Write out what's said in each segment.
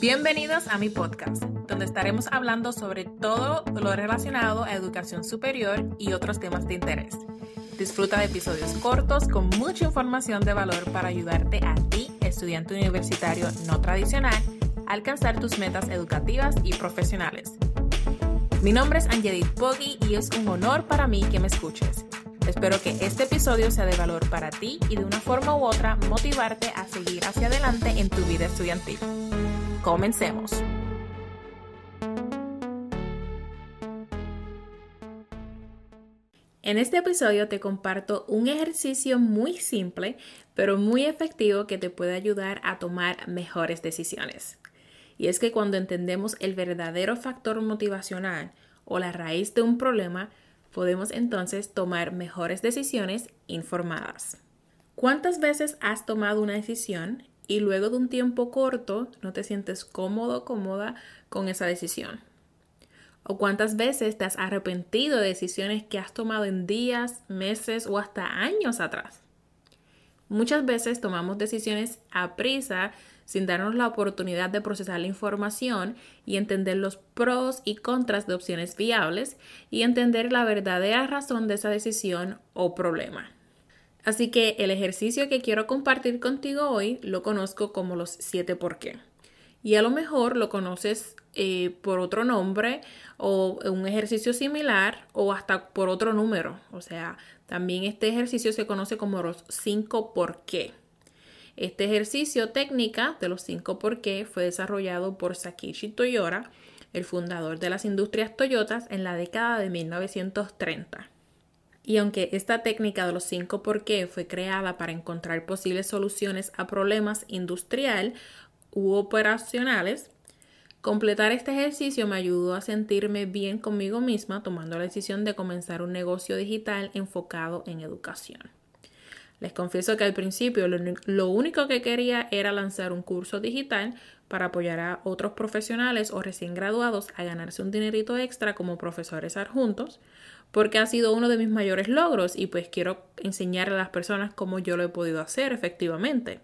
Bienvenidos a mi podcast, donde estaremos hablando sobre todo lo relacionado a educación superior y otros temas de interés. Disfruta de episodios cortos con mucha información de valor para ayudarte a ti, estudiante universitario no tradicional, a alcanzar tus metas educativas y profesionales. Mi nombre es Angelit Poggi y es un honor para mí que me escuches. Espero que este episodio sea de valor para ti y de una forma u otra motivarte a seguir hacia adelante en tu vida estudiantil. Comencemos. En este episodio te comparto un ejercicio muy simple, pero muy efectivo que te puede ayudar a tomar mejores decisiones. Y es que cuando entendemos el verdadero factor motivacional o la raíz de un problema, podemos entonces tomar mejores decisiones informadas. ¿Cuántas veces has tomado una decisión y luego de un tiempo corto no te sientes cómodo o cómoda con esa decisión. O cuántas veces te has arrepentido de decisiones que has tomado en días, meses o hasta años atrás. Muchas veces tomamos decisiones a prisa sin darnos la oportunidad de procesar la información y entender los pros y contras de opciones viables y entender la verdadera razón de esa decisión o problema. Así que el ejercicio que quiero compartir contigo hoy lo conozco como los 7 por qué. Y a lo mejor lo conoces eh, por otro nombre o un ejercicio similar o hasta por otro número. O sea, también este ejercicio se conoce como los 5 por qué. Este ejercicio técnica de los 5 por qué fue desarrollado por Sakichi Toyota, el fundador de las industrias Toyotas en la década de 1930. Y aunque esta técnica de los 5 por qué fue creada para encontrar posibles soluciones a problemas industrial u operacionales, completar este ejercicio me ayudó a sentirme bien conmigo misma tomando la decisión de comenzar un negocio digital enfocado en educación. Les confieso que al principio lo, lo, único que quería era lanzar un curso digital para apoyar a otros profesionales o recién graduados a ganarse un dinerito extra como profesores adjuntos, porque ha sido uno de mis mayores logros y pues quiero enseñar a las personas cómo yo lo he podido hacer efectivamente.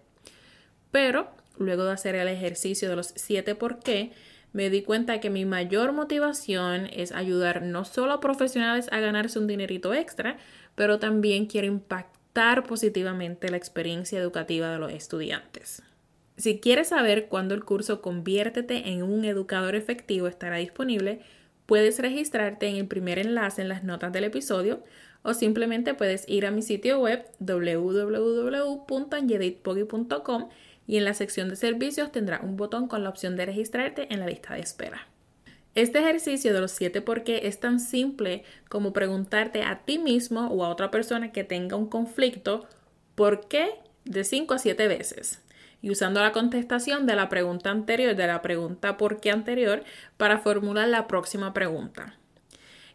Pero luego de hacer el ejercicio de los 7 por qué, me di cuenta que mi mayor motivación es ayudar no solo a profesionales a ganarse un dinerito extra, pero también quiero impactar positivamente la experiencia educativa de los estudiantes. Si quieres saber cuándo el curso Conviértete en un educador efectivo estará disponible, Puedes registrarte en el primer enlace en las notas del episodio o simplemente puedes ir a mi sitio web www.angeditpogi.com y en la sección de servicios tendrá un botón con la opción de registrarte en la lista de espera. Este ejercicio de los 7 por qué es tan simple como preguntarte a ti mismo o a otra persona que tenga un conflicto ¿por qué? de 5 a 7 veces y usando la contestación de la pregunta anterior, de la pregunta por qué anterior, para formular la próxima pregunta.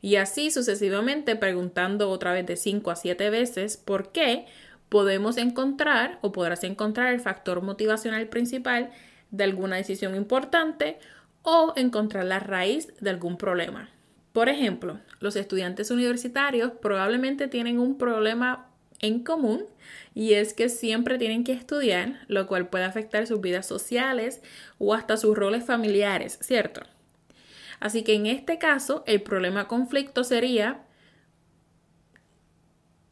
Y así sucesivamente preguntando otra vez de 5 a 7 veces por qué, podemos encontrar o podrás encontrar el factor motivacional principal de alguna decisión importante o encontrar la raíz de algún problema. Por ejemplo, los estudiantes universitarios probablemente tienen un problema en común y es que siempre tienen que estudiar, lo cual puede afectar sus vidas sociales o hasta sus roles familiares, ¿cierto? Así que en este caso, el problema conflicto sería,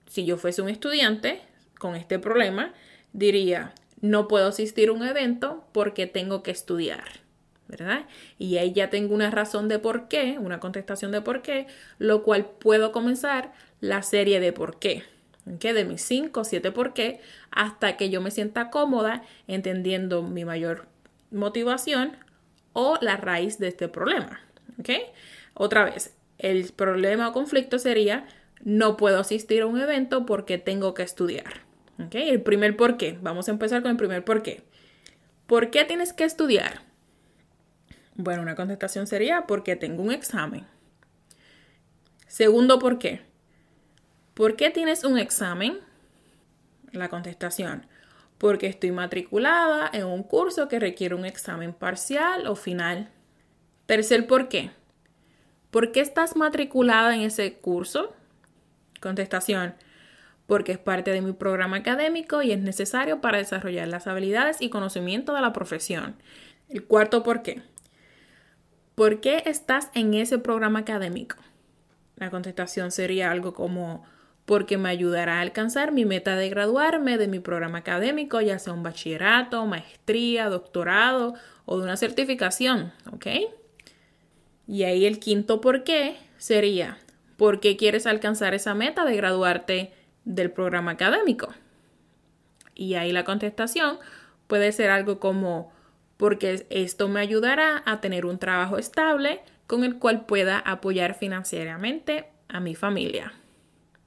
si yo fuese un estudiante con este problema, diría, no puedo asistir a un evento porque tengo que estudiar, ¿verdad? Y ahí ya tengo una razón de por qué, una contestación de por qué, lo cual puedo comenzar la serie de por qué. De mis 5 o 7 por qué, hasta que yo me sienta cómoda entendiendo mi mayor motivación o la raíz de este problema. Otra vez, el problema o conflicto sería no puedo asistir a un evento porque tengo que estudiar. El primer por qué. Vamos a empezar con el primer por qué. ¿Por qué tienes que estudiar? Bueno, una contestación sería porque tengo un examen. Segundo por qué. ¿Por qué tienes un examen? La contestación. Porque estoy matriculada en un curso que requiere un examen parcial o final. Tercer por qué. ¿Por qué estás matriculada en ese curso? Contestación. Porque es parte de mi programa académico y es necesario para desarrollar las habilidades y conocimiento de la profesión. El cuarto por qué. ¿Por qué estás en ese programa académico? La contestación sería algo como porque me ayudará a alcanzar mi meta de graduarme de mi programa académico, ya sea un bachillerato, maestría, doctorado o de una certificación, ¿ok? Y ahí el quinto por qué sería, ¿por qué quieres alcanzar esa meta de graduarte del programa académico? Y ahí la contestación puede ser algo como, porque esto me ayudará a tener un trabajo estable con el cual pueda apoyar financieramente a mi familia.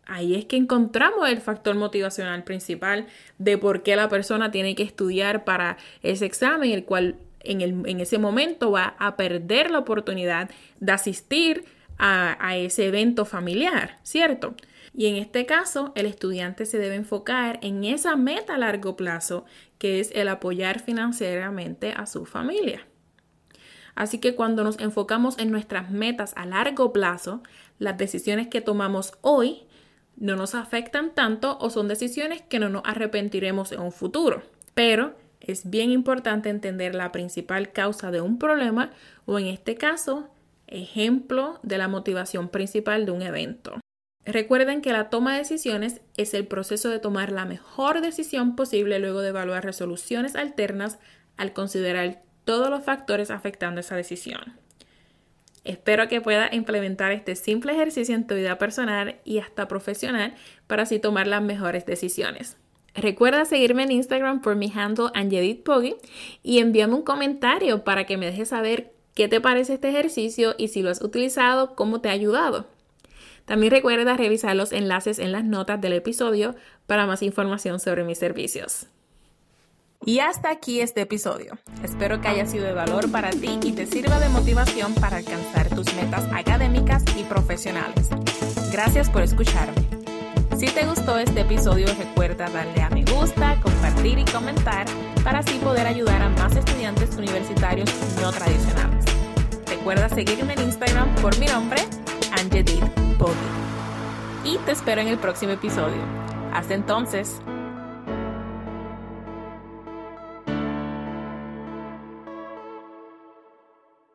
Ahí es que encontramos el factor motivacional principal de por qué la persona tiene que estudiar para ese examen, el cual en, ese momento va a perder la oportunidad de asistir a, a ese evento familiar, ¿cierto? Y en este caso, el estudiante se debe enfocar en esa meta a largo plazo, que es el apoyar financieramente a su familia. Así que cuando nos enfocamos en nuestras metas a largo plazo, las decisiones que tomamos hoy no nos afectan tanto o son decisiones que no nos arrepentiremos en un futuro. Pero es bien importante entender la principal causa de un problema o en este caso, ejemplo de la motivación principal de un evento. Recuerden que la toma de decisiones es el proceso de tomar la mejor decisión posible luego de evaluar resoluciones alternas al considerar todos los factores afectando esa decisión. Espero que puedas implementar este simple ejercicio en tu vida personal y hasta profesional para así tomar las mejores decisiones. Recuerda seguirme en Instagram por mi handle AngelitPogi y envíame un comentario para que me dejes saber qué te parece este ejercicio y si lo has utilizado, cómo te ha ayudado. También recuerda revisar los enlaces en las notas del episodio para más información sobre mis servicios. Y hasta aquí este episodio. Espero que haya sido de valor para ti y te sirva de motivación para alcanzar tus metas académicas y profesionales. Gracias por escucharme. Si te gustó este episodio, recuerda darle a me gusta, compartir y comentar para así poder ayudar a más estudiantes universitarios no tradicionales. Recuerda seguirme en Instagram por mi nombre, Angelit Podi. Y te espero en el próximo episodio. Hasta entonces.